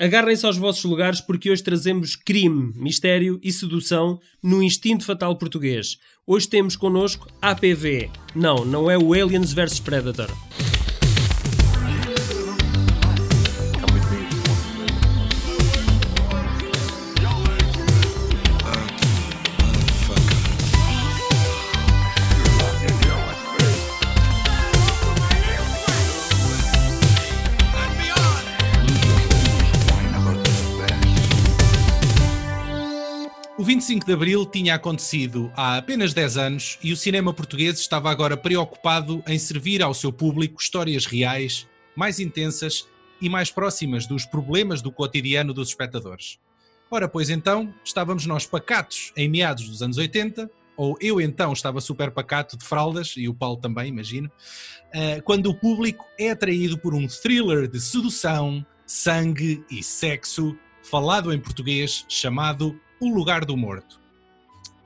Agarrem-se aos vossos lugares porque hoje trazemos crime, mistério e sedução no instinto fatal português. Hoje temos connosco APV. Não, não é o Aliens vs Predator. De Abril tinha acontecido há apenas 10 anos e o cinema português estava agora preocupado em servir ao seu público histórias reais, mais intensas e mais próximas dos problemas do cotidiano dos espectadores. Ora, pois então, estávamos nós pacatos em meados dos anos 80, ou eu então estava super pacato de fraldas, e o Paulo também, imagino, eh, quando o público é atraído por um thriller de sedução, sangue e sexo, falado em português, chamado o Lugar do Morto.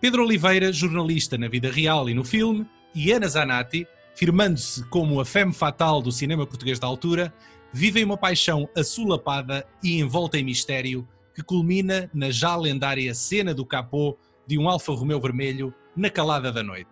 Pedro Oliveira, jornalista na vida real e no filme, e Ana Zanatti, firmando-se como a femme fatal do cinema português da altura, vivem uma paixão assolapada e envolta em mistério que culmina na já lendária cena do capô de um Alfa Romeo vermelho na calada da noite.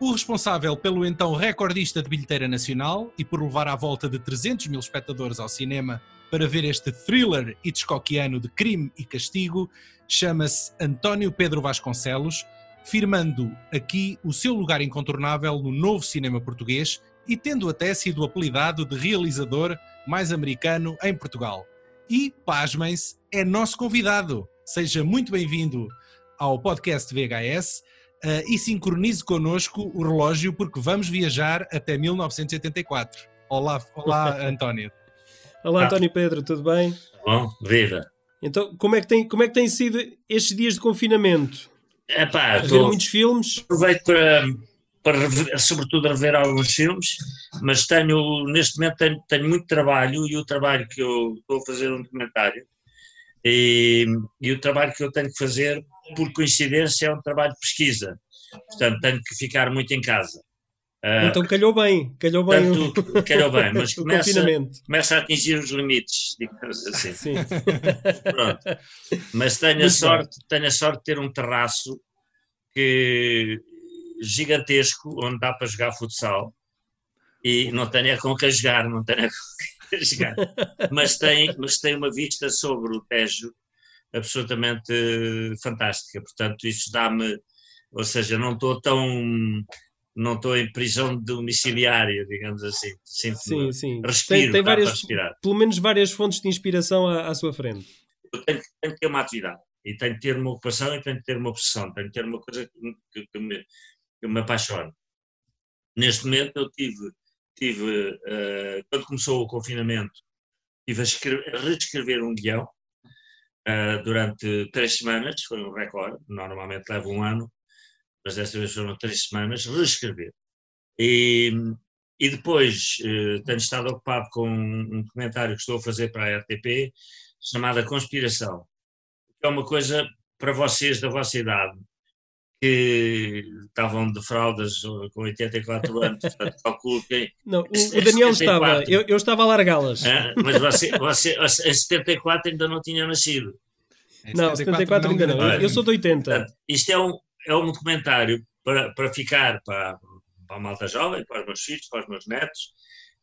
O responsável pelo então recordista de bilheteira nacional e por levar à volta de 300 mil espectadores ao cinema para ver este thriller hitchcockiano de crime e castigo chama-se António Pedro Vasconcelos, firmando aqui o seu lugar incontornável no novo cinema português e tendo até sido apelidado de realizador mais americano em Portugal. E, pasmem-se, é nosso convidado. Seja muito bem-vindo ao podcast VHS uh, e sincronize connosco o relógio porque vamos viajar até 1984. Olá, olá António. Olá, António Pedro, tudo bem? Bom, viva. Então, como é que tem, como é que tem sido estes dias de confinamento? É pá, ver muitos filmes? aproveito para, para rever, sobretudo rever alguns filmes, mas tenho, neste momento tenho, tenho muito trabalho e o trabalho que eu estou a fazer um documentário e, e o trabalho que eu tenho que fazer, por coincidência, é um trabalho de pesquisa. Portanto, tenho que ficar muito em casa. Ah, Então calhou bem, calhou bem o, Portanto, calhou bem, mas começa, começa a atingir os limites, digamos assim. Sim. Pronto. Mas tenho a, sorte, tenho a sorte de ter um terraço que, gigantesco onde dá para jogar futsal e não tenho é com que jogar, não tenho é com que jogar. Mas tem, mas tem uma vista sobre o Tejo absolutamente fantástica. Portanto, isso dá-me, ou seja, não estou tão não estou em prisão domiciliária, digamos assim. Sim, Sinto-me- sim. Respiro, tem, tem várias, respirar. pelo menos várias fontes de inspiração à, à sua frente. eu tenho, que- tenho que ter uma atividade e tenho que ter uma ocupação e tenho que ter uma obsessão, tenho que ter uma coisa que, que- me, que me apaixone. Neste momento eu tive, tive eh, quando começou o confinamento, tive a, a reescrever um guião eh, durante três semanas, foi um recorde, normalmente leva um ano, mas desta vez foram três semanas, reescrever. E, e depois eh, tenho estado ocupado com um documentário que estou a fazer para a RTP, chamada Conspiração, que é uma coisa para vocês da vossa idade, que estavam de fraldas ou com 84 anos, portanto, calculo que. Não, o, o Daniel este estava, 74. eu, eu estava a largá-las. Hã? mas você, você, em 74 ainda não tinha nascido. Não, 74 ainda não. Eu, eu sou de 80. Portanto, isto é um, é um documentário para, para ficar para, para a malta jovem, para os meus filhos, para os meus netos,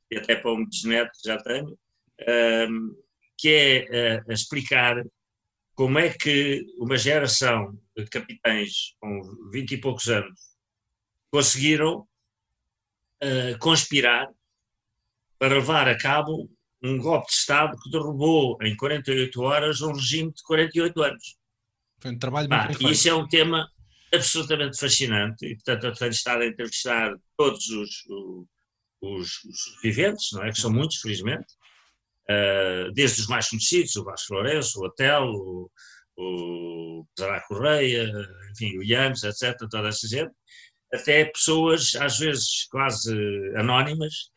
e até para um bisneto que já tenho, ahm, que é a explicar como é que uma geração de capitães com 20 e poucos anos conseguiram eh, conspirar para levar a cabo um golpe de Estado que derrubou em 48 horas um regime de 48 anos. Foi um trabalho muito e isso é um tema absolutamente fascinante e, portanto, eu tenho estado a entrevistar todos os, os, os viventes, não é? Que são muitos, felizmente, Ah, desde os mais conhecidos, o Vasco Lourenço, o Otelo, o, o Zará Correia, enfim, o Yanes, etc., toda essa gente, até pessoas, às vezes, quase anónimas,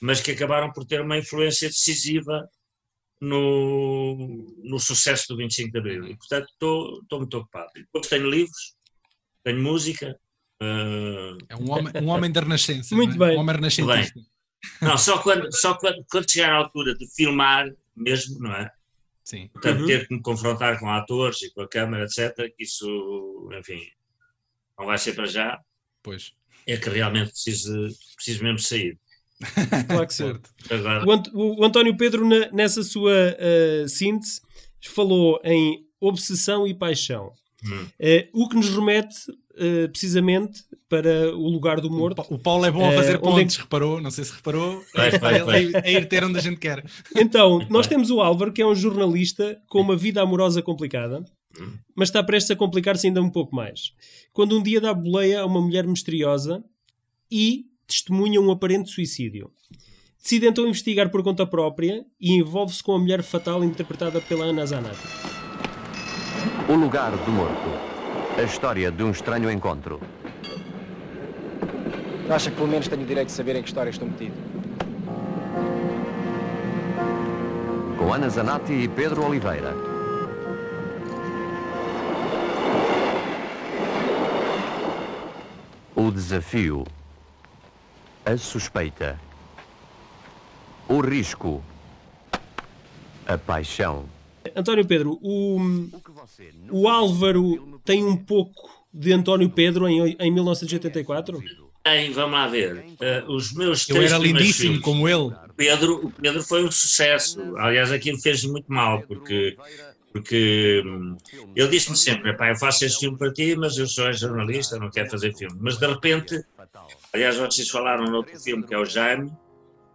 mas que acabaram por ter uma influência decisiva no, no sucesso do 25 de Abril. E, portanto, estou, estou muito ocupado. Depois tenho livros, tenho música. ah, É um homem, um homem da renascença. Muito não é? bem. Um homem renascentista. não, só quando, só quando, quando chegar à altura de filmar mesmo, não é? Sim. Portanto, Uhum. ter que me confrontar com atores e com a câmara, etc., que isso, enfim, não vai ser para já, Pois. é que realmente preciso, preciso mesmo sair. Claro que sim. Certo. Agora, O, Ant- o António Pedro, na- nessa sua ah, síntese, falou em obsessão e paixão. Hum. Eh, o que nos remete eh, precisamente para o lugar do O morto. Pa- O Paulo é bom a fazer onde é que- pontes, reparou? Não sei se reparou. Vai, vai, É- vai. É, ir ter onde a gente quer. Então, nós temos o Álvaro, que é um jornalista com uma vida amorosa complicada, Hum. mas está prestes a complicar-se ainda um pouco mais. Quando um dia dá boleia a uma mulher misteriosa e testemunha um aparente suicídio. Decide então investigar por conta própria e envolve-se com a mulher fatal interpretada pela Ana Zanatti. O lugar do morto. A história de um estranho encontro. Acha que pelo menos tenho o direito de saber em que história estou metido? Com Ana Zanatti e Pedro Oliveira. O desafio. A suspeita. O risco. A paixão. António Pedro, o, o Álvaro tem um pouco de António Pedro em, em 1984? tem, vamos lá ver, eh, os meus Eu três era primeiros lindíssimo filmes, como ele. o Pedro, o Pedro foi um sucesso. Aliás, aquilo fez muito mal, porque, porque hum, ele disse-me sempre: "Epá, eu faço este filme para ti, mas eu sou jornalista, não quero fazer filme. Mas de repente, aliás, vocês falaram no outro filme que é o Jaime,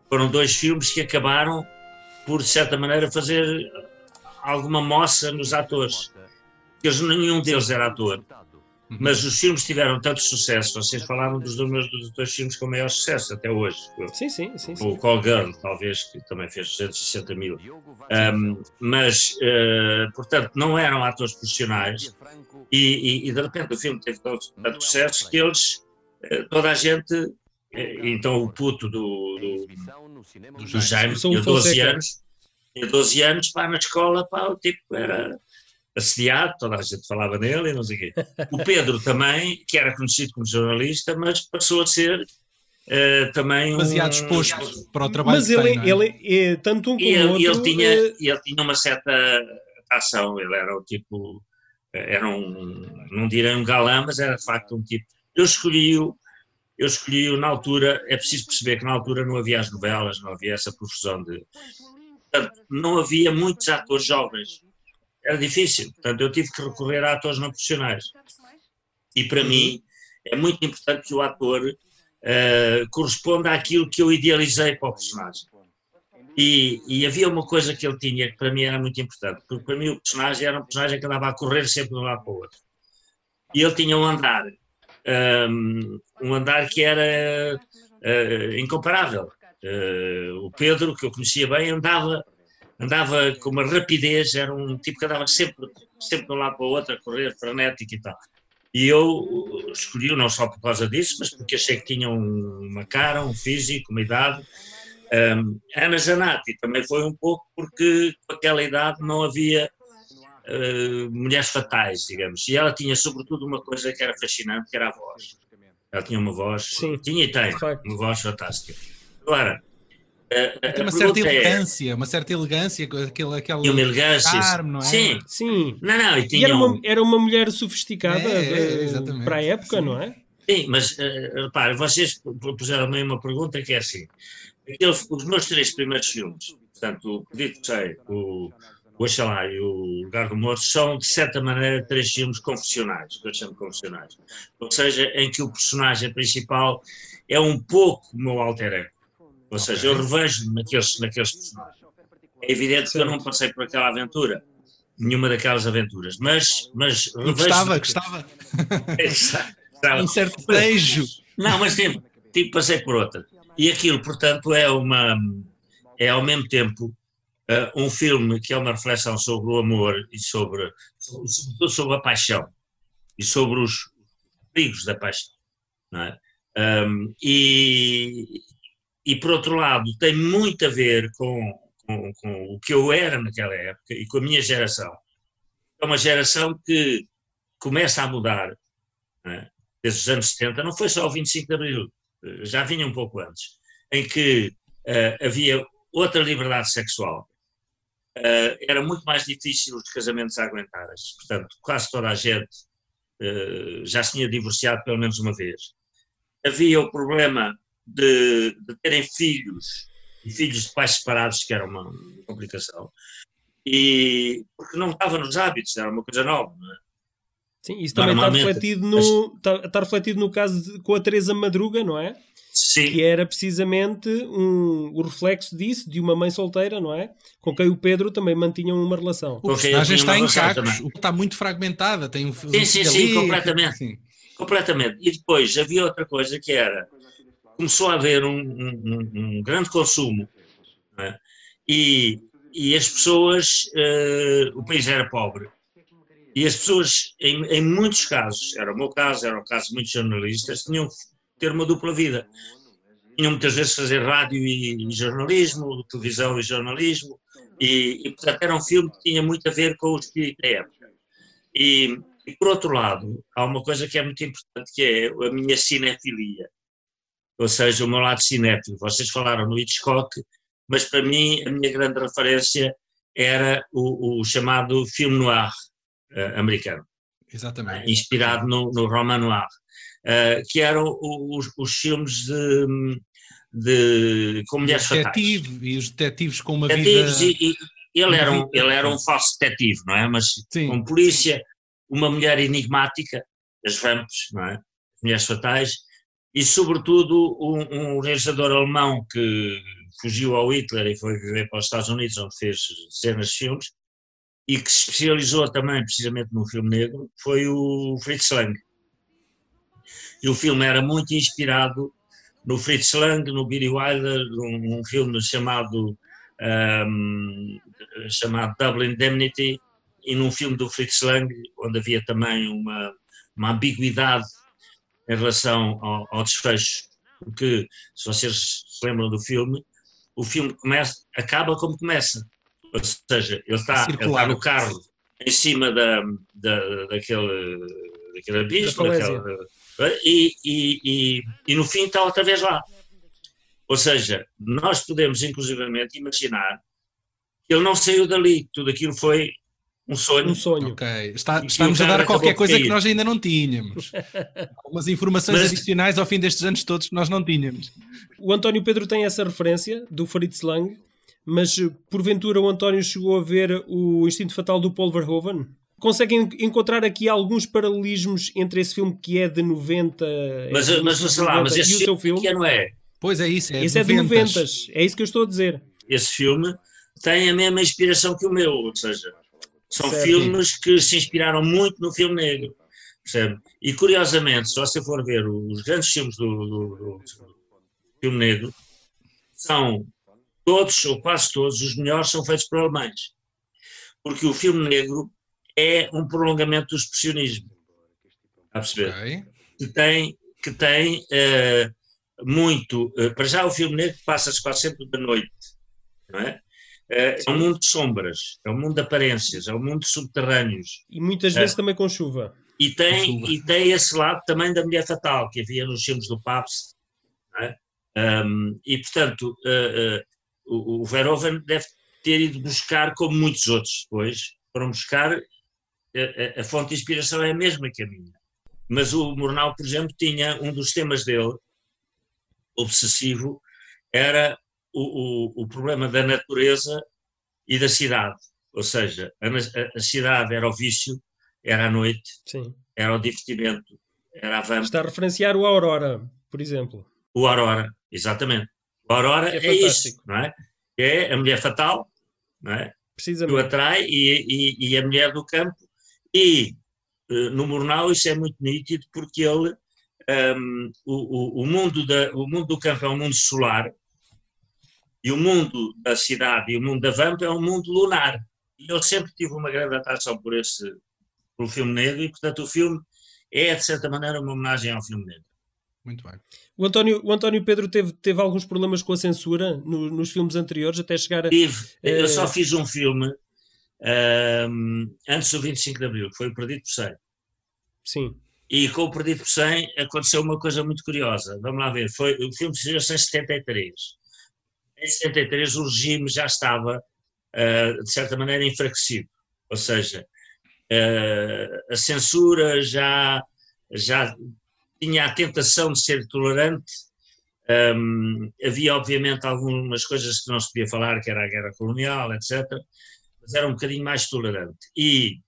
foram dois filmes que acabaram por, de certa maneira, fazer alguma moça nos atores. Eles, nenhum deles era ator. Mas os filmes tiveram tanto sucesso. Vocês falaram dos meus dos dois filmes com maior sucesso até hoje. Sim, sim, sim. sim. O Call Girl, talvez, que também fez 260 mil. Um, mas, eh, portanto, não eram atores profissionais e, e- e, de repente o filme teve tanto, tanto sucesso que eles, eh, toda a gente, eh, então o puto do, do, do Jaime, Sou tinha o 12 Fonseca. anos, tinha 12 anos, pá, na escola, pá, o tipo era assediado, toda a gente falava nele e não sei o quê. O Pedro também, que era conhecido como jornalista, mas passou a ser eh, também um... Demasiado exposto para o trabalho Mas que ele, tem, é? ele é tanto um como E ele, outro. e ele tinha, eh, e ele tinha uma certa ação, ele era o tipo, era um, não direi um galã, mas era de facto um tipo. Eu escolhi-o, eu escolhi-o na altura, é preciso perceber que na altura não havia as novelas, não havia essa profusão de. Não havia muitos atores jovens, era difícil, portanto eu tive que recorrer a atores não profissionais. E para mim é muito importante que o ator eh, corresponda àquilo que eu idealizei para o personagem. E, e havia uma coisa que ele tinha que para mim era muito importante, porque para mim o personagem era um personagem que andava a correr sempre de um lado para o outro. E ele tinha um andar, um, um andar que era uh, incomparável. Uh, o Pedro, que eu conhecia bem, andava, andava com uma rapidez, era um tipo que andava sempre, sempre de um lado para o outro, a correr, frenético e tal. E eu escolhi-o não só por causa disso, mas porque achei que tinha um- uma cara, um físico, uma idade. Um, Ana Zanatti também foi um pouco porque com aquela idade não havia uh, mulheres fatais, digamos. E ela tinha sobretudo uma coisa que era fascinante, que era a voz. Ela tinha uma voz, Sim, tinha e tem, uma voz fantástica. Agora, a, a, Tem uma certa é, elegância, uma certa elegância, aquele, aquele uma elegância. charme, não é? Sim, Sim. não, não, e E tinha era um- uma, era uma mulher sofisticada É, é, eh, para a época, Sim. não é? Sim, mas eh, repare, vocês puseram-me uma pergunta que é assim: aquele- os meus três primeiros filmes, portanto, o Pedido de Sei, o, o Oxalá e o Lugar do Morto, são de certa maneira três filmes confessionais, que eu chamo de confessionais. Ou seja, em que o personagem principal é um pouco o meu alter ego. Ou seja, eu revejo naqueles, naqueles personagens. É evidente que eu não passei por aquela aventura, nenhuma daquelas aventuras, mas, mas revejo. gostava, gostava. Gostava. Um certo desejo. Não, mas tipo, tipo, passei por outra. E aquilo, portanto, é uma é ao mesmo tempo eh, um filme que é uma reflexão sobre o amor e sobre, sobretudo sobre a paixão e sobre os perigos da paixão. Não é? Ahm, e, e, por outro lado, tem muito a ver com, com, com o que eu era naquela época e com a minha geração. É uma geração que começa a mudar não é? desde os anos 70, não foi só o 25 de Abril, já vinha um pouco antes, em que eh, havia outra liberdade sexual. uh, era muito mais difícil os casamentos a aguentarem-se. Portanto, quase toda a gente uh, já se tinha divorciado pelo menos uma vez. Havia o problema de, de terem filhos, e filhos de pais separados, que era uma complicação, e porque não estava nos hábitos, era uma coisa nova. Não é? Sim, isso também está refletido, no, está, está refletido no caso de, com a Teresa Madruga, não é? Sim. Que era precisamente um, o reflexo disso, de uma mãe solteira, não é? Com quem o Pedro também mantinha uma relação. O personagem está em cacos, está muito fragmentada, tem um Sim, sim, sim, ali, completamente. Sim. Completamente. E depois havia outra coisa que era, começou a haver um, um, um grande consumo, é? e, e as pessoas, uh, o país era pobre, e as pessoas, em, em, muitos casos, era o meu caso, era o caso de muitos jornalistas, tinham que ter uma dupla vida. Tinham muitas vezes fazer rádio e, e jornalismo, televisão e jornalismo, e, e, portanto era um filme que tinha muito a ver com o espírito da época. E, e, por outro lado, há uma coisa que é muito importante, que é a minha cinefilia, ou seja, o meu lado cinéfilo. Vocês falaram no Hitchcock, mas para mim a minha grande referência era o, o chamado filme noir, uh, americano. Exatamente. Inspirado no, no roman noir, uh, que eram os, os filmes de, de com mulheres detetive, fatais. E os detetives com uma detetives vida... E, e ele, era um, ele era um falso detetive, não é? Mas Sim. com polícia, uma mulher enigmática, as vamps, não é? Mulheres fatais, e sobretudo um, um realizador alemão que fugiu ao Hitler e foi viver para os Estados Unidos, onde fez dezenas de filmes, e que se especializou também precisamente no filme negro, foi o Fritz Lang. E o filme era muito inspirado no Fritz Lang, no Billy Wilder, um, um filme chamado, um, chamado Double Indemnity, e num filme do Fritz Lang, onde havia também uma, uma ambiguidade em relação ao, ao desfecho, porque, se vocês se lembram do filme, o filme começa, acaba como começa. Ou seja, ele está, ele está no carro em cima da, da, daquele, daquele abismo, daquele, e, e, e, e no fim está outra vez lá. Ou seja, nós podemos inclusivamente imaginar que ele não saiu dali, tudo aquilo foi um sonho. Um sonho. Ok, Está, estamos a dar qualquer coisa que nós ainda não tínhamos. Algumas informações Mas... adicionais ao fim destes anos todos que nós não tínhamos. O António Pedro tem essa referência do Fritz Lang mas eh, porventura o António chegou a ver o Instinto Fatal do Paul Verhoeven? Conseguem encontrar aqui alguns paralelismos entre esse filme que é de 90, mas, é mas, sei lá, mas esse e o seu filme? Que não é? Pois é isso, é Esse é de 90. É isso que eu estou a dizer. Esse filme tem a mesma inspiração que o meu, ou seja, são certo. filmes que se inspiraram muito no filme negro. Percebe? E curiosamente, se você for ver os grandes filmes do, do, do filme negro, são todos, ou quase todos, os melhores são feitos por alemães. Porque o filme negro é um prolongamento do expressionismo. Está a perceber? Okay. Que tem, que tem uh, muito. Uh, para já, o filme negro passa-se quase sempre da noite. Não é? Uh, é um mundo de sombras, é um mundo de aparências, é um mundo de subterrâneos. E muitas vezes também com chuva. E tem, chuva. e tem esse lado também da mulher fatal, que havia nos filmes do Pabst. É? Um, e, portanto, uh, uh, o, o Verhoeven deve ter ido buscar, como muitos outros depois, foram buscar, a, a, a, fonte de inspiração é a mesma que a minha. Mas o Murnau, por exemplo, tinha um dos temas dele, obsessivo, era o, o, o problema da natureza e da cidade. Ou seja, a, a, cidade era o vício, era a noite, Sim. era o divertimento, era a vampa. Está a referenciar o Aurora, por exemplo. O Aurora, exatamente. A Aurora é, é isso, não é? É a mulher fatal, não é? Precisamente. Que o atrai e, e, e, a mulher do campo. E uh, no Murnau isso é muito nítido porque ele, um, o, o, o, mundo da, o mundo do campo é um mundo solar e o mundo da cidade e o mundo da vampa é um mundo lunar. E eu sempre tive uma grande atração por esse, pelo filme negro e, portanto, o filme é, de certa maneira, uma homenagem ao filme negro. Muito bem. O António, o António Pedro teve, teve alguns problemas com a censura no, nos filmes anteriores, até chegar a. Tive. Eu uh... só fiz um filme uh, antes do 25 de Abril, que foi o Perdido por 100. Sim. E com o Perdido por 100 aconteceu uma coisa muito curiosa. Vamos lá ver. Foi, o filme se em 73. Em 73 o regime já estava uh, de certa maneira, enfraquecido. Ou seja, uh, a censura já, já tinha a tentação de ser tolerante. Um, havia, obviamente, algumas coisas que não se podia falar, que era a guerra colonial, etc. Mas era um bocadinho mais tolerante. E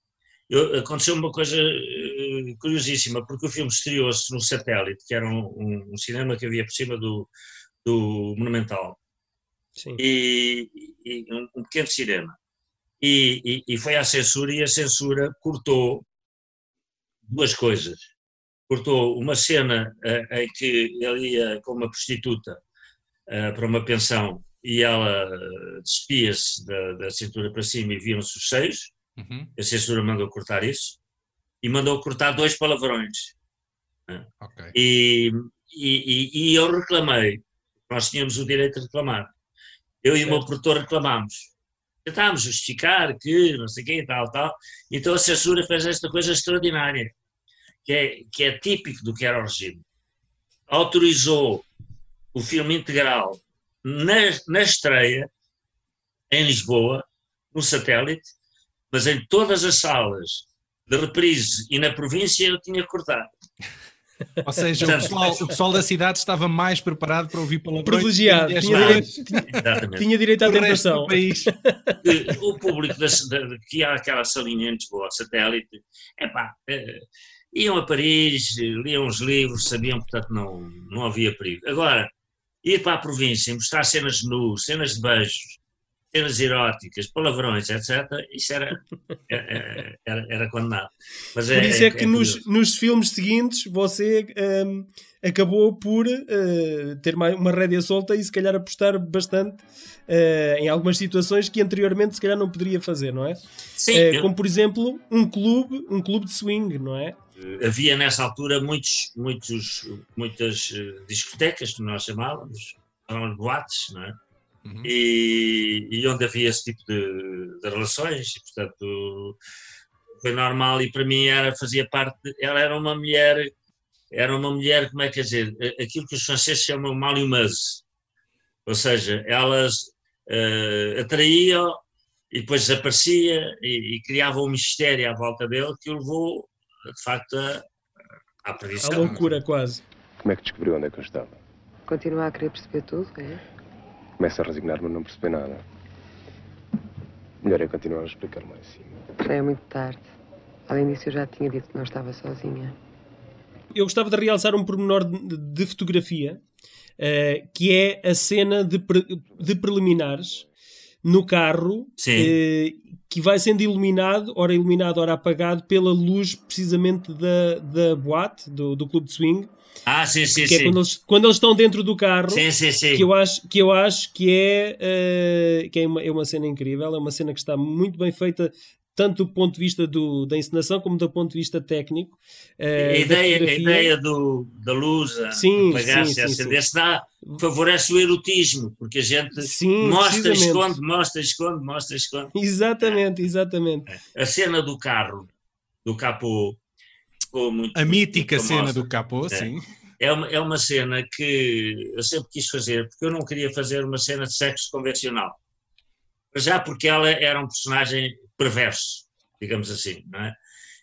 eu, aconteceu uma coisa uh, curiosíssima, porque o filme estreou-se no Satélite, que era um, um, cinema que havia por cima do, do Monumental. E, e um, um, pequeno cinema. E, e, e foi à censura, e a censura cortou duas coisas. Cortou uma cena uh, em que ele ia com uma prostituta uh, para uma pensão e ela despia-se da, da cintura para cima e viram-se os seios Uhum. A censura mandou cortar isso e mandou cortar dois palavrões. Né? Okay. E, e, e, eu reclamei, nós tínhamos o direito de reclamar. Eu e o meu produtor reclamámos. Tentámos justificar que não sei quem, tal, tal. Então a censura fez esta coisa extraordinária, que é, que é típico do que era o regime. Autorizou o filme integral na, na estreia, em Lisboa, no satélite, mas em todas as salas de reprise e na província eu tinha cortado. Ou seja, o, pessoal, o, pessoal, da cidade estava mais preparado para ouvir palavrões. Privilegiado, tinha direito, tinha direito à tentação. O, o público da, da, que há aquela salinha em Lisboa, satélite, epá, é, iam a Paris, liam os livros, sabiam, portanto não, não havia perigo. Agora, ir para a província, mostrar cenas nus, cenas de beijos, cenas eróticas, palavrões, etc., isso era, era, era, era condenado. Mas por é, isso é, é que é nos, nos filmes seguintes você um, acabou por uh, ter uma rédea solta e se calhar apostar bastante uh, em algumas situações que anteriormente se calhar não poderia fazer, não é? Sim. Uh. Como por exemplo um clube, um clube de swing, não é? Havia nessa altura muitos, muitos, muitas discotecas, que nós chamávamos, eram boates, não é? Uhum. e, e, onde havia esse tipo de, de, relações, e portanto foi normal e para mim era, fazia parte, ela era uma mulher, era uma mulher, como é que é dizer, aquilo que os franceses chamam mal humeuse, ou seja, elas uh, atraíam e depois desaparecia e, e criava um mistério à volta dele que o levou, de facto, à perdição. A loucura quase. Como é que descobriu onde é que eu estava? Continua a querer perceber tudo, é? Começo a resignar-me a não perceber nada. Melhor é continuar a explicar mais sim. Já é muito tarde. Além disso, eu já tinha dito que não estava sozinha. Eu gostava de realçar um pormenor de, de fotografia, uh, que é a cena de, pre, de preliminares no carro, uh, que vai sendo iluminado, ora iluminado, ora apagado, pela luz precisamente da, da boate, do, do clube de swing, ah, sim, sim, que é sim. Quando eles, quando eles estão dentro do carro, sim, sim, sim. que eu acho que, eu acho que é, uh, que é, uma, é uma cena incrível, é uma cena que está muito bem feita tanto do ponto de vista do, da encenação como do ponto de vista técnico. Uh, a, ideia, a ideia do, da luz, sim, apagar-se, acender-se, dá, favorece o erotismo, porque a gente sim, mostra, esconde, mostra, esconde, mostra, esconde. Exatamente, exatamente. A cena do carro, do capô, ficou muito. A mítica muito cena do capô, é. sim. É uma, é uma cena que eu sempre quis fazer, porque eu não queria fazer uma cena de sexo convencional. Já porque ela era um personagem perverso, digamos assim, não é?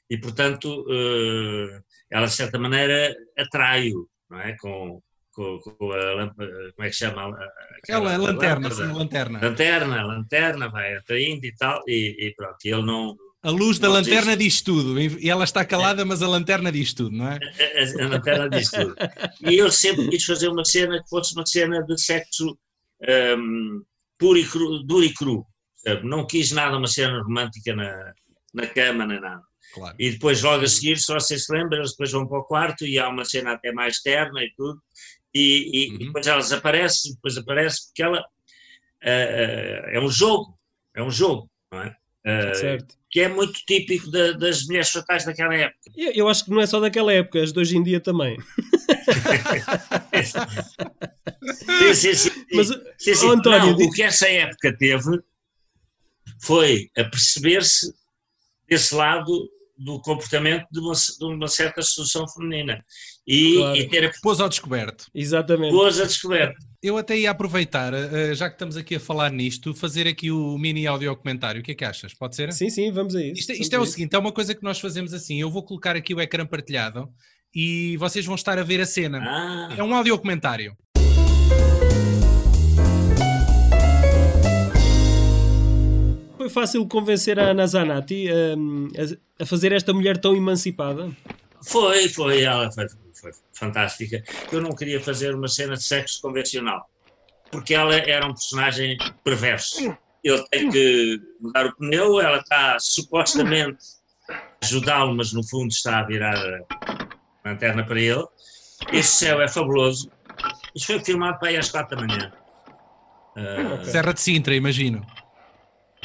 E, portanto, uh, ela, de certa maneira, atrai-o, não é? Com, com, com a como é que chama? Aquela é lanterna, sim, lanterna. Lanterna, lanterna, vai atraindo e tal, e, e pronto, ele não, a luz da lanterna diz tudo. E ela está calada, mas a lanterna diz tudo, não é? A, a, a lanterna diz tudo. E eu sempre quis fazer uma cena que fosse uma cena de sexo um, puro e cru, duro e cru. Não quis nada, uma cena romântica na, na cama, nem nada. Claro. E depois, logo a seguir, só se se lembra, eles depois vão para o quarto e há uma cena até mais terna e tudo. E, e, uhum. e depois elas aparecem, depois aparece porque ela uh, uh, é um jogo, é um jogo, não é? Uh, certo que é muito típico de, das mulheres fatais daquela época. Eu, eu, acho que não é só daquela época, as de hoje em dia também. sim, sim, sim. Mas, sim, sim. António, não, o que essa época teve foi a perceber-se desse lado do comportamento de uma, de uma certa sedução feminina e, Claro. e ter a Pôs ao descoberto. Exatamente. pôs a descoberta. Eu até ia aproveitar, eh, já que estamos aqui a falar nisto, fazer aqui o mini audio comentário. O que é que achas? Pode ser? Sim, sim, vamos a isso. Isto, isto é o isso. seguinte: é uma coisa que nós fazemos assim. Eu vou colocar aqui o ecrã partilhado e vocês vão estar a ver a cena. Ah, É um audio comentário. Foi fácil convencer a Ana Zanatti a, a fazer esta mulher tão emancipada? foi, foi, ela foi, foi fantástica. Eu não queria fazer uma cena de sexo convencional, porque ela era um personagem perverso. Ele tem que mudar o pneu, ela está supostamente a ajudá-lo, mas no fundo está a virar a lanterna para ele. Esse céu é fabuloso. Isto foi filmado para aí às quatro da manhã. Ah, Serra de Sintra, imagino.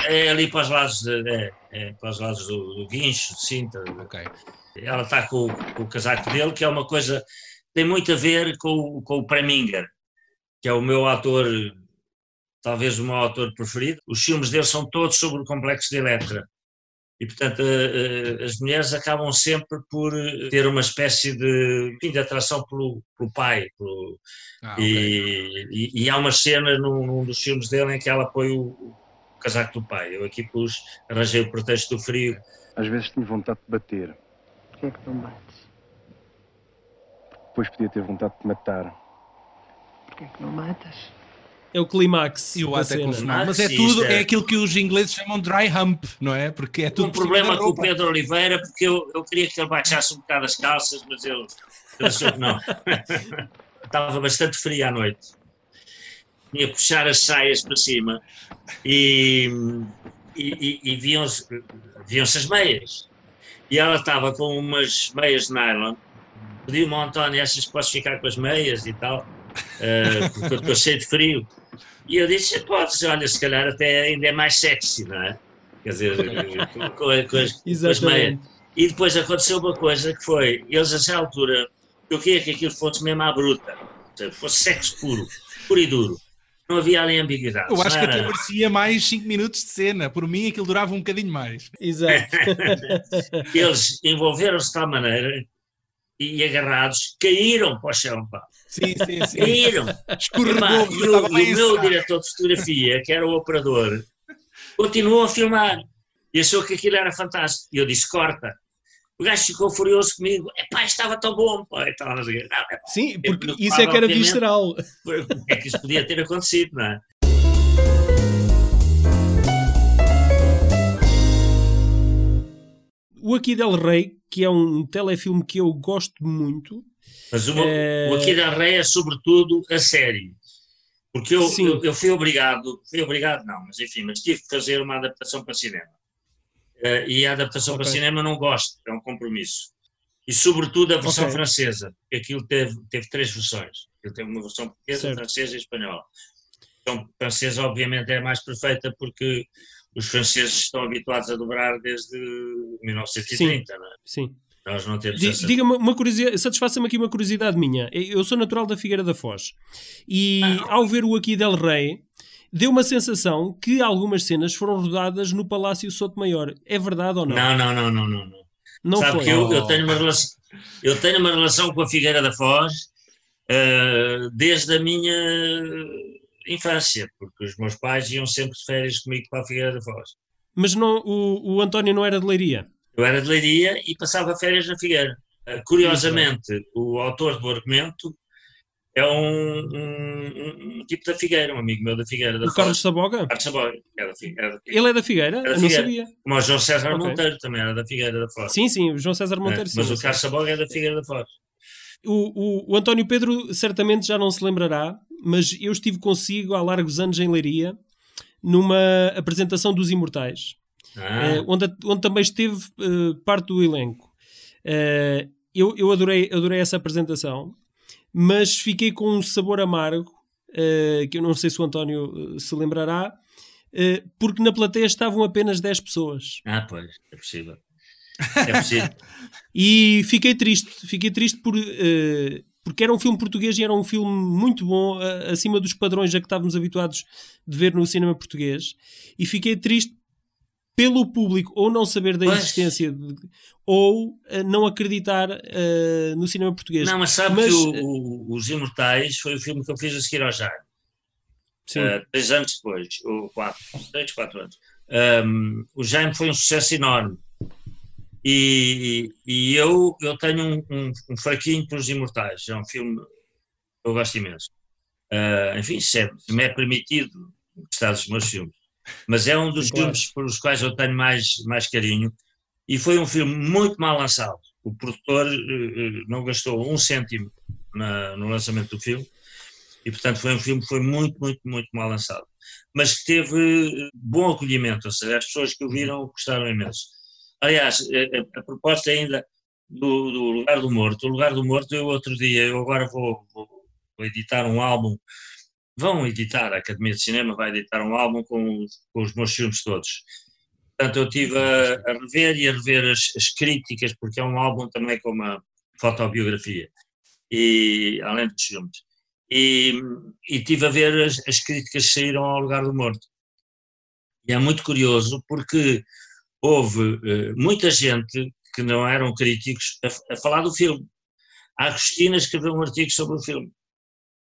É ali para os lados, de, é, é para os lados do, do Guincho, de Sintra, Ok. ela está com, o- com o casaco dele, que é uma coisa tem muito a ver com, o- com o Preminger, que é o meu autor, talvez o meu autor preferido. Os filmes dele são todos sobre o complexo de Electra. E, portanto, eh, eh, as mulheres acabam sempre por eh, ter uma espécie de, de atração pelo, pelo pai. pelo- Ah, ok. e, e- e há umas cenas num, num dos filmes dele em que ela põe o casaco do pai. Eu aqui pus, arranjei o pretexto do frio. Às vezes tenho vontade de bater. Porquê é que não bates? Depois podia ter vontade de matar. Porquê é que não matas? É o clímax E o da até cena. com o final. Mas é tudo, é- aquilo que os ingleses chamam dry hump, não é? Porque é tudo um problema com o. Pedro Oliveira, porque eu, eu queria que ele baixasse um bocado as calças, mas ele ele achou que não. Estava bastante frio à noite. Tinha que puxar as saias para cima e, e, e, e viam-se viam-se as meias. E ela estava com umas meias de nylon. Pediu-me ao António, achas que posso ficar com as meias e tal? Eh, porque eu estou cheio de frio. E eu disse, podes, olha, se calhar até ainda é mais sexy, não é? Quer dizer, com, com, com as, com as meias. E depois aconteceu uma coisa que foi, eles a essa altura, eu queria que aquilo fosse mesmo à bruta, fosse sexo puro, puro e duro. Não havia ali ambiguidade. Eu acho que até parecia mais 5 minutos de cena. Por mim, aquilo durava um bocadinho mais. Exato. Eles envolveram-se de tal maneira e agarrados, caíram para o chão, pá. Sim, sim, sim. Caíram. Escorregou. E o, e o meu diretor de fotografia, que era o operador, continuou a filmar e achou que aquilo era fantástico. E eu disse: corta. O gajo ficou furioso comigo. Epá, estava tão bom. Pá. E tal, não sei. Não, epá, Sim, porque Eu- isso é que era visceral. é que isso podia ter acontecido, não é? O Aqui Del Rey, que é um telefilme que eu gosto muito. Mas o, meu- É. o Aqui da Rei é sobretudo a série. Porque eu, eu, eu fui obrigado, fui obrigado não, mas enfim, mas tive que fazer uma adaptação para cinema. Eh, e a adaptação para Ok. cinema não gosto, é um compromisso. E sobretudo a versão Ok. francesa, que aquilo teve, teve três versões. Ele teve uma versão portuguesa, Certo. francesa e espanhola. Versão francesa obviamente é a mais perfeita porque os franceses estão habituados a dobrar desde 1930, não é? Sim. Nós não temos essa... Diga-me uma curiosidade, satisfaça-me aqui uma curiosidade minha. Eu sou natural da Figueira da Foz e ao ver o Aqui Del Rey deu uma sensação que algumas cenas foram rodadas no Palácio Soto Maior. É verdade ou não? Não, não, não, não, não. não. Não Sabe foi. que eu, Oh. eu tenho uma relação, eu tenho uma relação com a Figueira da Foz eh, desde a minha infância, porque os meus pais iam sempre de férias comigo para a Figueira da Foz. Mas não, o, o António não era de Leiria. Eu era de Leiria e passava férias na Figueira. Eh, curiosamente, o autor do argumento é um, um- um tipo da Figueira, um amigo meu da Figueira da O. Carlos Saboga? Carlos Saboia, que era da Figueira. Era da Figueira. Ele é da Figueira? Não sabia. Como o João César Ok. Monteiro também era da Figueira da Foz. Sim, sim, o João César Eh, Monteiro. sim, mas o. Carlos Saboia é da Figueira da Foz. O, o, o António Pedro certamente já não se lembrará, mas eu estive consigo há largos anos em Leiria numa apresentação dos Imortais, Ah. eh, onde, onde também esteve eh, parte do elenco. Eh, eu eu adorei, adorei essa apresentação, mas fiquei com um sabor amargo, eh, que eu não sei se o António eh, se lembrará, eh, porque na plateia estavam apenas 10 pessoas. Ah, pois, é possível. É possível. E fiquei triste, fiquei triste por, eh, porque era um filme português e era um filme muito bom, acima dos padrões a que estávamos habituados de ver no cinema português. E fiquei triste pelo público ou não saber da Pois. existência de- ou eh, não acreditar eh, no cinema português. Não, mas sabe Mas, que o- eh, o- Os Imortais foi o filme que eu fiz a seguir ao Jaime. Sim. Uh, três anos depois, ou quatro, três, quatro anos. Um, o Jaime foi um sucesso enorme. E, e eu, eu tenho um, um, um fraquinho pelos Imortais. É um filme que eu gosto imenso. Uh, enfim, se, é, se me é permitido gostar dos meus filmes. Mas é um dos Claro. filmes pelos quais eu tenho mais, mais carinho. E foi um filme muito mal lançado. O produtor uh, não gastou um cêntimo na- no lançamento do filme e portanto foi um filme que foi muito, muito, muito mal lançado, mas que teve eh, bom acolhimento, ou seja, as pessoas que o viram gostaram imenso. Aliás, a, a- a proposta ainda do, do Lugar do Morto, o Lugar do Morto, eu outro dia, eu agora vou, vou- vou editar um álbum, vão editar, a Academia de Cinema vai editar um álbum com, os- com os meus filmes todos. Portanto, eu estive a, a rever e a rever as, as críticas, porque é um álbum também com uma fotobiografia, e além dos filmes e, e tive a ver as, as críticas que saíram ao lugar do morto. E é muito curioso porque houve eh, muita gente que não eram críticos a, a falar do filme. A Agostina escreveu um artigo sobre o filme.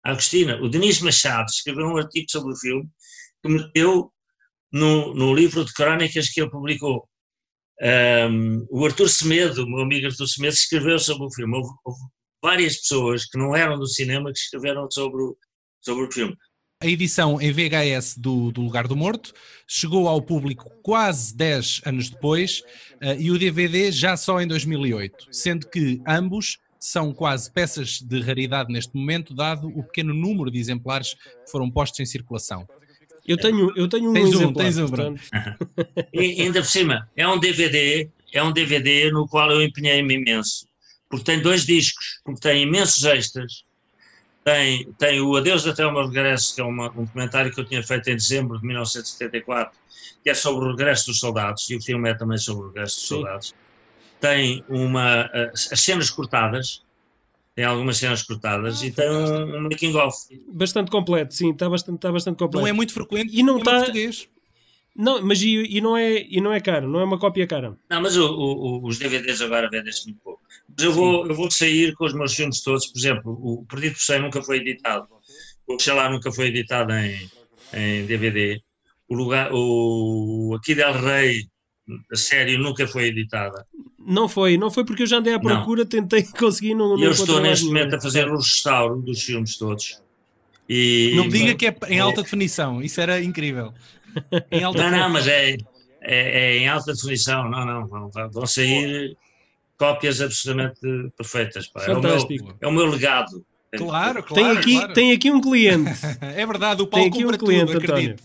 Agostina, o Denis Machado escreveu um artigo sobre o filme que meteu no, no livro de crónicas que ele publicou. Um, o Artur Semedo, meu amigo Artur Semedo, escreveu sobre o filme. Houve, houve várias pessoas que não eram do cinema que escreveram sobre o, sobre o filme. A edição em VHS do, do Lugar do Morto chegou ao público quase 10 anos depois eh, e o DVD já só em 2008, sendo que ambos são quase peças de raridade neste momento, dado o pequeno número de exemplares que foram postos em circulação. Eu tenho, eu tenho um Tens um, exemplar, tens um, portanto, E ainda por cima, é um DVD, é um DVD no qual eu empenhei-me imenso, porque tem dois discos, porque tem imensos extras, tem, tem o Adeus até o meu regresso, que é uma, um comentário que eu tinha feito em dezembro de 1974, que é sobre o regresso dos soldados, e o filme é também sobre o regresso dos Sim. soldados. Tem uma, as as cenas cortadas, tem algumas cenas cortadas, e tem um, um making of. bastante completo, sim, está bastante, está bastante completo. Não é muito frequente E não em tá- português. Não, mas e, e não é, e não é caro, não é uma cópia cara. Não, mas o- o- os DVDs agora vendem-se muito pouco. Mas eu vou, eu vou sair com os meus filmes todos, por exemplo, o Perdido por 100 nunca foi editado, o Oxalá nunca foi editado em, em DVD, o, lugar, o Aqui del Rei, a série, nunca foi editada. Não foi, não foi porque eu já andei à Não. procura, tentei conseguir, não, não eu estou neste nenhum. momento a fazer o restauro dos filmes todos. E, Não me diga que é em alta definição, isso era incrível. Em alta Não, não, mas é, é, é em alta definição, não, não, vão, vão sair cópias absolutamente perfeitas. pá. É, o meu, é o meu legado. Claro, Tem, claro. aqui, claro. tem aqui um cliente. É verdade, o Tem Paulo aqui um cliente, tudo, António. acredito.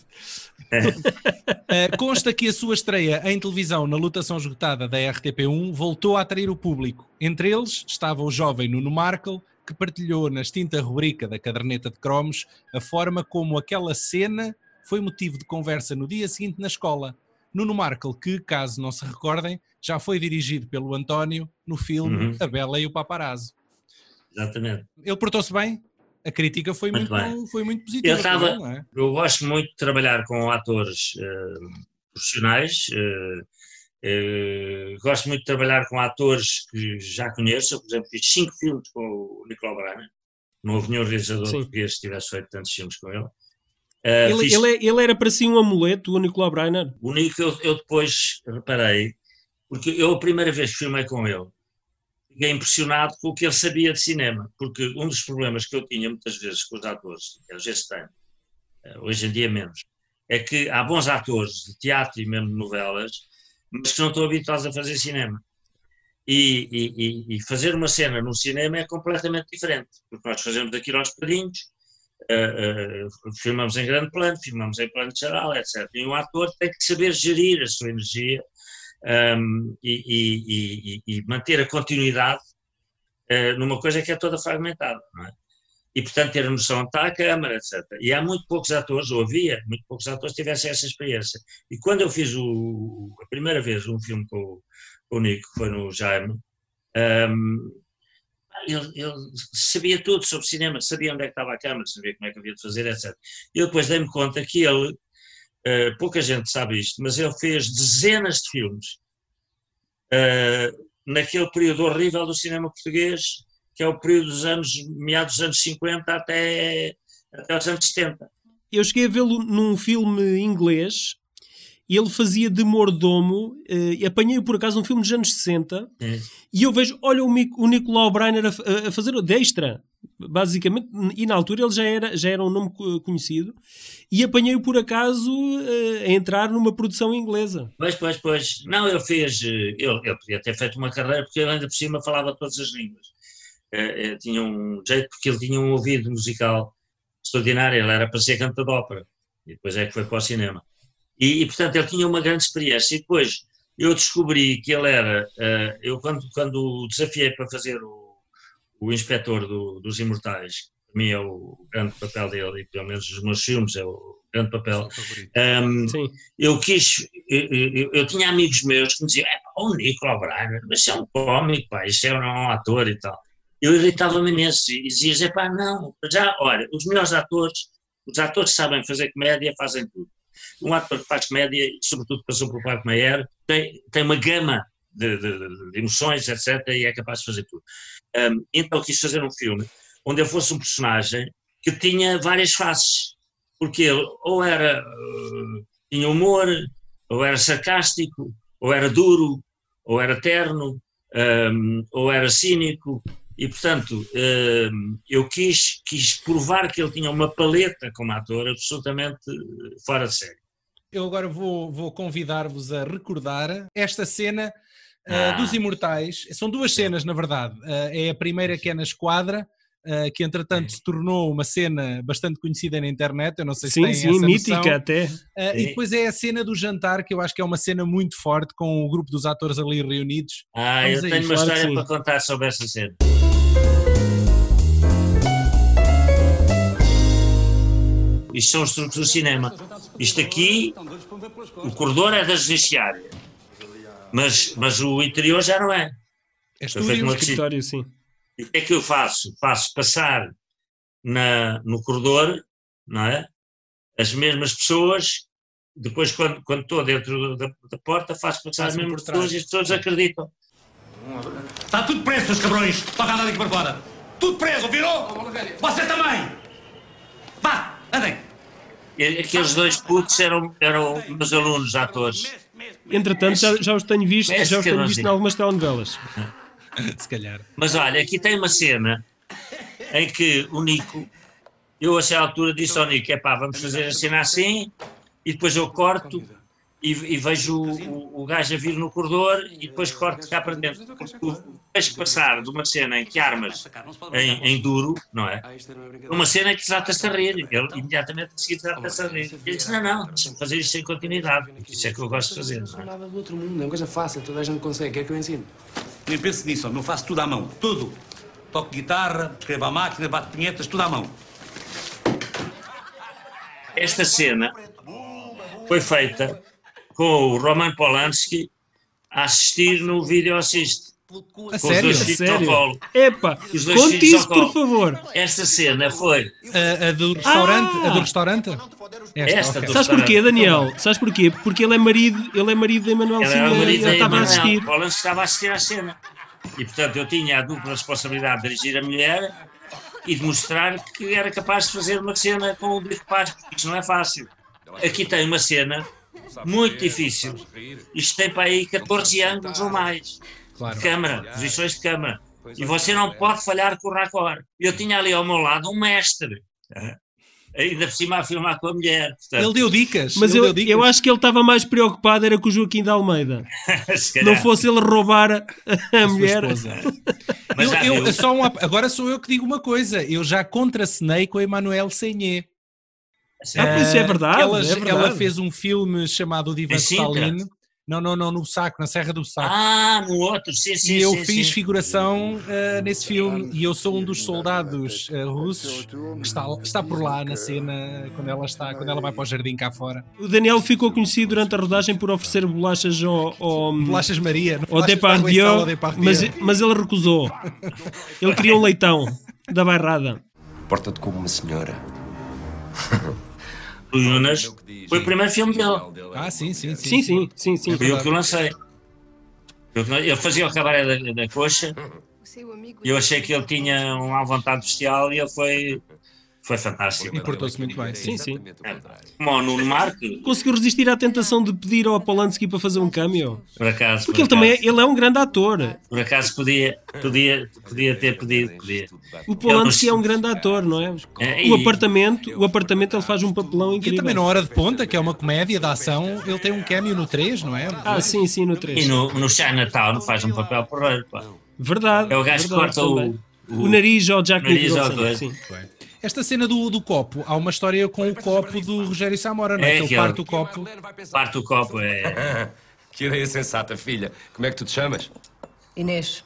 Uh, consta que a sua estreia em televisão na lutação esgotada da RTP1 voltou a atrair o público. Entre eles estava o jovem Nuno Markle, que partilhou na extinta rubrica da caderneta de cromos a forma como aquela cena foi motivo de conversa no dia seguinte na escola. Nuno Markle, que, caso não se recordem, já foi dirigido pelo António no filme Uhum. A Bela e o Paparazzo. Exatamente. Ele portou-se bem? A crítica foi muito, Muito foi muito positiva. Eu estava- não é? Eu gosto muito de trabalhar com atores eh, profissionais. eh, eh, gosto muito de trabalhar com atores que já conheço. Eu, por exemplo, fiz cinco filmes com o Nicolau Braga. Não houve nenhum realizador Sim. português que tivesse feito tantos filmes com ele. Ele, fiz- ele, é- ele era para si um amuleto, o Nicolau Breiner. O Nico, eu, eu depois reparei, porque eu a primeira vez que filmei com ele, fiquei impressionado com o que ele sabia de cinema, porque um dos problemas que eu tinha muitas vezes com os atores, que às vezes tenho, hoje em dia menos, é que há bons atores de teatro e mesmo de novelas, mas que não estão habituados a fazer cinema. E, e- e- fazer uma cena no cinema é completamente diferente, porque nós fazemos aquilo aos bocadinhos, eh, eh, filmamos em grande plano, filmamos em plano geral, etc. E um ator tem que saber gerir a sua energia um, e, e- e- manter a continuidade eh, numa coisa que é toda fragmentada, é? E, portanto, ter a noção de estar a câmara, etc. E há muito poucos atores, ou havia muito poucos atores que tivessem essa experiência. E quando eu fiz o, a primeira vez um filme com, o- com o Nico, que foi no Jaime, um, ele, ele sabia tudo sobre cinema, sabia onde é que estava a câmara, sabia como é que havia de fazer, etc. Eu depois dei-me conta que ele eh, pouca gente sabe isto, mas ele fez dezenas de filmes eh, naquele período horrível do cinema português, que é o período dos anos, meados dos anos 50 até, até os anos 70. Eu cheguei a vê-lo num filme inglês e ele fazia de mordomo. eh, Apanhei-o por acaso num filme dos anos 60 É. e eu vejo, olha o, Mic- o Nicolau Breiner a, a- fazer o de extra, basicamente, e na altura ele já era, já era um nome co- conhecido, e apanhei-o por acaso eh, a entrar numa produção inglesa. Pois, pois, pois. Não, ele fez. eh, Ele, ele podia ter feito uma carreira porque ele ainda por cima falava todas as línguas. Eh, tinha um jeito porque ele tinha um ouvido musical extraordinário. Ele era para ser cantor de ópera. E depois é que foi para o cinema. E, e, portanto, ele tinha uma grande experiência. E depois eu descobri que ele era. eh, eu, quando, quando o desafiei para fazer o, o inspetor do- dos Imortais, para mim é o grande papel dele, e pelo menos nos meus filmes é o grande papel. ehm, Sim. eu quis, eu, eu- eu tinha amigos meus que me diziam, é pá, o Nicolau Braga, mas isso é um cómico, pá, isso é um ator e tal. Eu irritava-me imenso e dizia, é pá, não, já, olha, os melhores atores, os atores que sabem fazer comédia fazem tudo. Um ator que faz comédia, e sobretudo passou por Parque Mayer, tem, tem uma gama de, de- de- emoções, etc., e é capaz de fazer tudo. Ahm, então quis fazer um filme onde eu fosse um personagem que tinha várias faces, porque ele ou era eh, tinha humor, ou era sarcástico, ou era duro, ou era terno, hum, ou era cínico, e portanto hum, eu quis, quis provar que ele tinha uma paleta como ator absolutamente eh, fora de série. Eu agora vou, vou convidar-vos a recordar esta cena ah, Ah. dos Imortais. São duas cenas, na verdade. Ah, é a primeira que é na esquadra, ah, que entretanto se tornou uma cena bastante conhecida na internet. Eu não sei se Sim, têm sim, essa mítica noção. até. Ah, e Sim. depois é a cena do jantar, que eu acho que é uma cena muito forte, com o grupo dos atores ali reunidos. Ah, Vamos eu tenho isso, uma história para contar sobre essa cena. Isto são os truques do cinema. Isto aqui, o corredor é da judiciária, mas, mas o interior já não é. É estúdio. uma- Escritório, sim. E o que é que eu faço? Faço passar na, no corredor, não é? As mesmas pessoas, depois quando, quando estou dentro da, da porta, faço passar as mesmas pessoas e as pessoas acreditam. Está tudo preso, seus cabrões! Toca a andar daqui para fora! Tudo preso, virou? Você também! Vá, andem! E aqueles dois putos eram, eram meus alunos atores. Entretanto, já, já os tenho visto, Mestre já os tenho visto em algumas telenovelas. Se calhar. Mas olha, aqui tem uma cena em que o Nico, eu a certa altura disse ao Nico, é pá, vamos fazer a cena assim, e depois eu corto e, e vejo o, o, gajo a vir no corredor e depois corto cá para dentro. Porque tu tens que passar de uma cena em que armas em, em duro, não é? Uma cena em que trata-se a rir. Ele imediatamente a seguir trata-se a rir. Ele disse, não, não, deixa-me fazer isto sem continuidade. Isso é que eu gosto de fazer. Não é? nada do outro mundo, é uma coisa fácil, toda a gente consegue. Quer que eu ensine? Nem pense nisso, homem, eu faço tudo à mão, tudo. Toco guitarra, escrevo à máquina, bato punhetas, tudo à mão. Esta cena foi feita com o Roman Polanski a assistir no vídeo assiste. A Com os sério? dois A filhos ao sério? dois conte isso, por favor. Esta cena foi. A, a do restaurante? Ah! A do restaurante? Esta ok. do- Sabes porquê, Daniel? Sabes porquê? Porque ele é marido, ele é marido de Emanuel Ela era o Silva marido ele estava a assistir. Polanski estava a assistir à cena. E portanto eu tinha a dupla responsabilidade de dirigir a mulher e de mostrar que era capaz de fazer uma cena com o Paz, porque isto não é fácil. Aqui tem uma cena muito difícil. Isto tem para aí 14 ângulos ou mais. Claro. de câmara, posições de câmara. E você não pode falhar com o raccord. Eu tinha ali ao meu lado um mestre, eh, ainda por cima a filmar com a mulher. Portanto, Ele deu dicas. Mas eu, deu dicas. eu acho que ele estava mais preocupado era com o Joaquim de Almeida. Não fosse ele roubar a, a mulher. Eu- eu- só um agora sou eu que digo uma coisa. Eu já contracenei com a Emanuel Senhê. Ah, pois isso é verdade, Ela, é verdade. ela fez um filme chamado O de Sintra? Stalin. Não, não, não, no Saco, na Serra do Saco. Ah, no outro, sim, sim. e eu sim, fiz sim. figuração ah, nesse filme e eu sou um dos soldados ah, russos que está, está por lá na cena quando ela está quando ela vai para o jardim cá fora. O Daniel ficou conhecido durante a rodagem por oferecer bolachas ao, ao, Bolachas Maria, ao Depardieu, sal ao Depardieu. mas, mas ele recusou. Ele queria um leitão da bairrada. Porta-te como uma senhora. do Yunas, foi o primeiro filme dele. Ah, sim, sim, sim. Sim, sim, sim, sim. Foi eu que o lancei. Eu, eu fazia o cabaré da, da coxa e eu achei que ele tinha uma vontade bestial e ele foi, foi fantástico. E portou-se muito bem. Sim, sim. É. Como o Nuno Marco, Conseguiu resistir à tentação de pedir ao Polanski para fazer um cameo? por acaso. Porque por ele também é, acaso. ele é um grande ator. Por acaso podia, podia, podia ter pedido. Podia. O Polanski é um grande ator, não é? É, O e- apartamento, o apartamento ele faz um papelão E incrível. também na Hora de Ponta, que é uma comédia de ação, ele tem um cameo no 3, não é? Ah, sim, sim, no E 3. no, no Chinatown faz um papel porreiro. pá. Verdade. É o gajo que corta o, também. o, nariz ao Jack nariz ao Nicholson. Sim. Esta cena do, do copo, há uma história com o copo do Rogério Samora, não é? É que ele aquele. parte o copo. parte o copo. É, Que ideia sensata, filha. Como é que tu te chamas? Inês,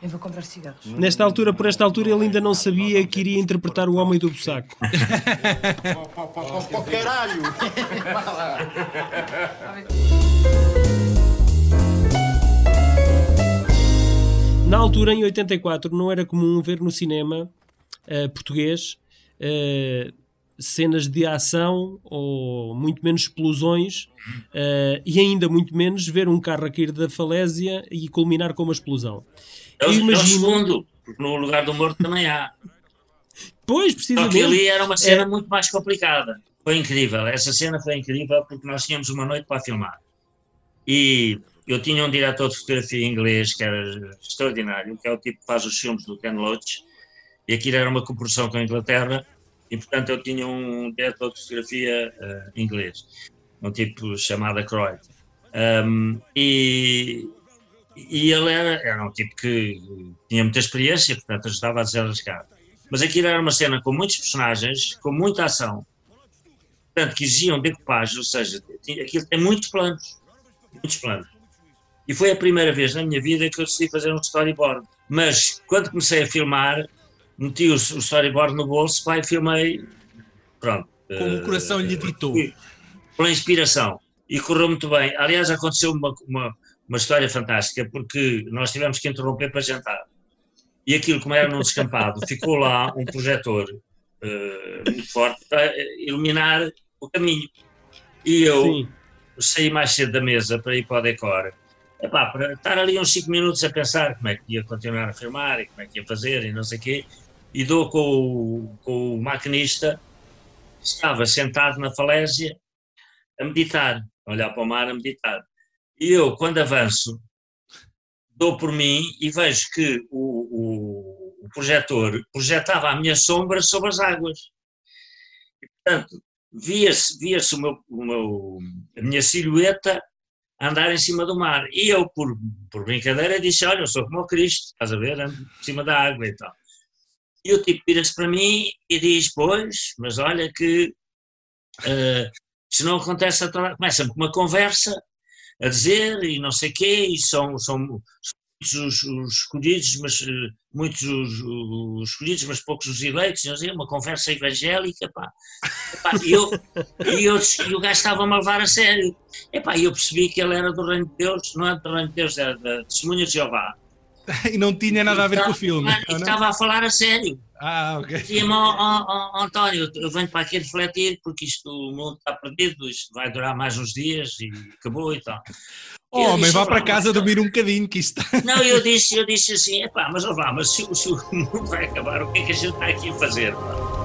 eu vou comprar cigarros. Nesta altura, por esta altura, ele ainda não sabia que iria interpretar o Homem do Bussaco. Na altura, em 84, não era comum ver no cinema eh, português eh, cenas de ação ou muito menos explosões eh, e ainda muito menos ver um carro a cair da falésia e culminar com uma explosão. é, o, Eu é imagino- segundo, porque no lugar do morto também há. Pois, Só precisamente. que ali era uma cena É. muito mais complicada. Foi incrível. Essa cena foi incrível porque nós tínhamos uma noite para filmar. E eu tinha um diretor de fotografia inglês que era extraordinário, que é o tipo que faz os filmes do Ken Loach. E aquilo era uma coprodução com a Inglaterra. E, portanto, eu tinha um diretor de fotografia eh, inglês. Um tipo chamado Croyd. Um, e, e ele era, era um tipo que tinha muita experiência, portanto, ajudava a desenrascar. Mas aquilo era uma cena com muitos personagens, com muita ação, portanto, que exigiam decupagem, ou seja, aquilo tem muitos planos, muitos planos. E foi a primeira vez na minha vida que eu decidi fazer um storyboard. Mas quando comecei a filmar, meti o, o storyboard no bolso, e filmei, pronto. Como o coração lhe ditou. Pela inspiração. E correu muito bem. Aliás, aconteceu uma, uma, uma história fantástica, porque nós tivemos que interromper para jantar. E aquilo, como era num descampado, ficou lá um projetor eh, muito forte para iluminar o caminho. E eu Sim. saí mais cedo da mesa para ir para o decor. Epá, para estar ali uns 5 minutos a pensar como é que ia continuar a filmar e como é que ia fazer e não sei o quê. E dou com o, com o maquinista, estava sentado na falésia a meditar, a olhar para o mar a meditar. E eu, quando avanço, dou por mim e vejo que o, o, o projetor projetava a minha sombra sobre as águas. E, portanto, via-se via o meu, o meu, a minha silhueta andar em cima do mar. E eu, por, por brincadeira, disse: Olha, eu sou como o Cristo, estás a ver? Ando em cima da água e tal. E o tipo vira-se para mim e diz: Pois, mas olha que eh, se não acontece a toda. Começa-me com uma conversa a dizer e não sei quê, e são, são, muitos os, os escolhidos, mas eh, muitos os, os escolhidos, mas poucos os eleitos, não sei, uma conversa evangélica, pá. E, eu, e, eu, e o gajo estava-me a levar a sério. Epá, e eu percebi que ele era do Reino de Deus, não é do Reino de Deus, era da Testemunha de Jeová. E não tinha nada a ver com o filme. Não? estava a falar a sério. Ah, ok. Dizia-me, ó ó, ó, António, eu venho para aqui refletir porque isto, o mundo está perdido, isto vai durar mais uns dias e acabou e tal. Oh, Eu disse, vá para "Olá, casa dormir um bocadinho, que isto está. Não, eu disse, eu disse assim, epá, mas lá, mas se, o- se o mundo vai acabar, o que é que a gente está aqui a fazer? pá?"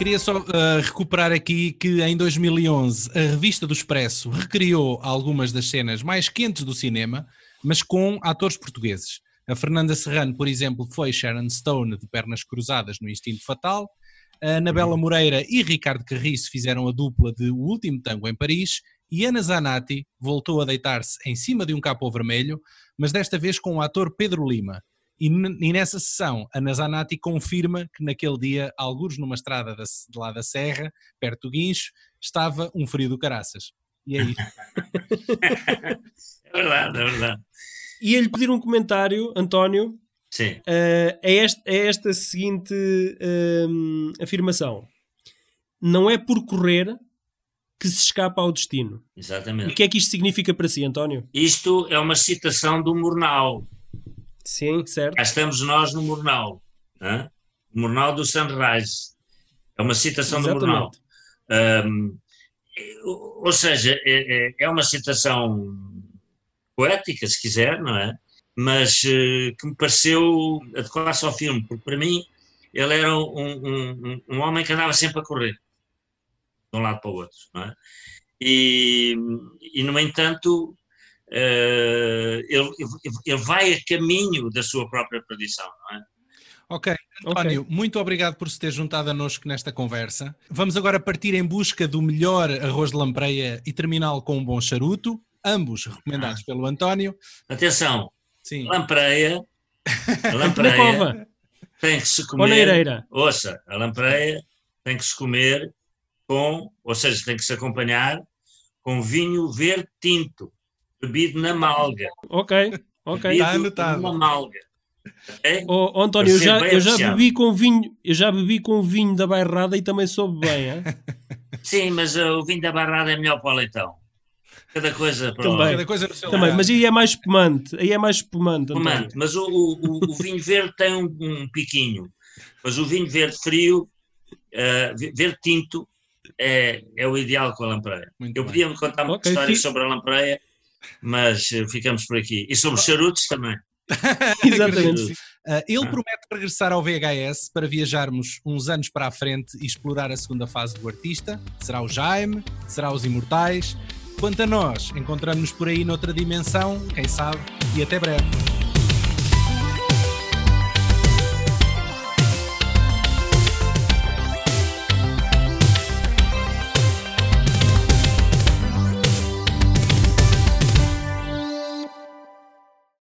Queria só uh, recuperar aqui que em 2011 a revista do Expresso recriou algumas das cenas mais quentes do cinema, mas com atores portugueses. A Fernanda Serrano, por exemplo, foi Sharon Stone de pernas cruzadas no Instinto Fatal. A Anabela Moreira e Ricardo Carriço fizeram a dupla de O Último Tango em Paris. E Ana Zanatti voltou a deitar-se em cima de um capô vermelho, mas desta vez com o ator Pedro Lima. E, e nessa sessão, a Nazanati confirma que naquele dia, alguns numa estrada da, de lá da Serra, perto do Guincho, estava um frio do caraças. E é isso. É verdade, é verdade. Ia-lhe pedir um comentário, António, Sim. eh, a, esta, a esta seguinte hum, afirmação. Não é por correr que se escapa ao destino. O Exatamente. que é que isto significa para si, António? Isto é uma citação do Murnau. Sim, certo. Cá estamos nós no Murnau. O Murnau do Sunrise. É uma citação do Murnau. Exatamente. Ahm, ou seja, é, é- é uma citação poética, se quiser, não é? Mas eh, que me pareceu adequar-se ao filme, porque para mim ele era um, um- um- um homem que andava sempre a correr, de um lado para o outro, não é? E, e no entanto, ele, ele vai a caminho da sua própria perdição, não é? Ok, António, muito obrigado por se ter juntado a nós nesta conversa. Vamos agora partir em busca do melhor arroz de lampreia e terminá-lo com um bom charuto, ambos recomendados pelo António. Atenção, Sim. lampreia, lampreia cova. tem que se Ou comer. na eireira. Ouça, a lampreia tem que se comer com, ou seja, tem que se acompanhar com vinho verde tinto, bebido na malga. Ok, ok. Bebido Tá anotado. na malga. Ó ó, António, eu já, eu já apreciado. bebi com vinho, eu já bebi com vinho da bairrada e também soube bem, hein? Sim, mas uh, o vinho da barrada é melhor para o leitão. Cada coisa para Também. Cada coisa também, mas aí é mais espumante, aí é mais espumante. Comando. Mas o, o- o- vinho verde tem um, um piquinho. Mas o vinho verde frio, uh, ve- verde tinto, é, é o ideal com a lampreia. Muito Eu podia-me contar muitas Ok, histórias fi- sobre a lampreia, mas uh, ficamos por aqui. E sobre os charutos também. Exatamente. Ah, ele Ah. promete regressar ao VHS para viajarmos uns anos para a frente e explorar a segunda fase do artista. Será o Jaime? Será os Imortais? Quanto a nós, encontramos-nos por aí noutra dimensão, quem sabe, e até breve.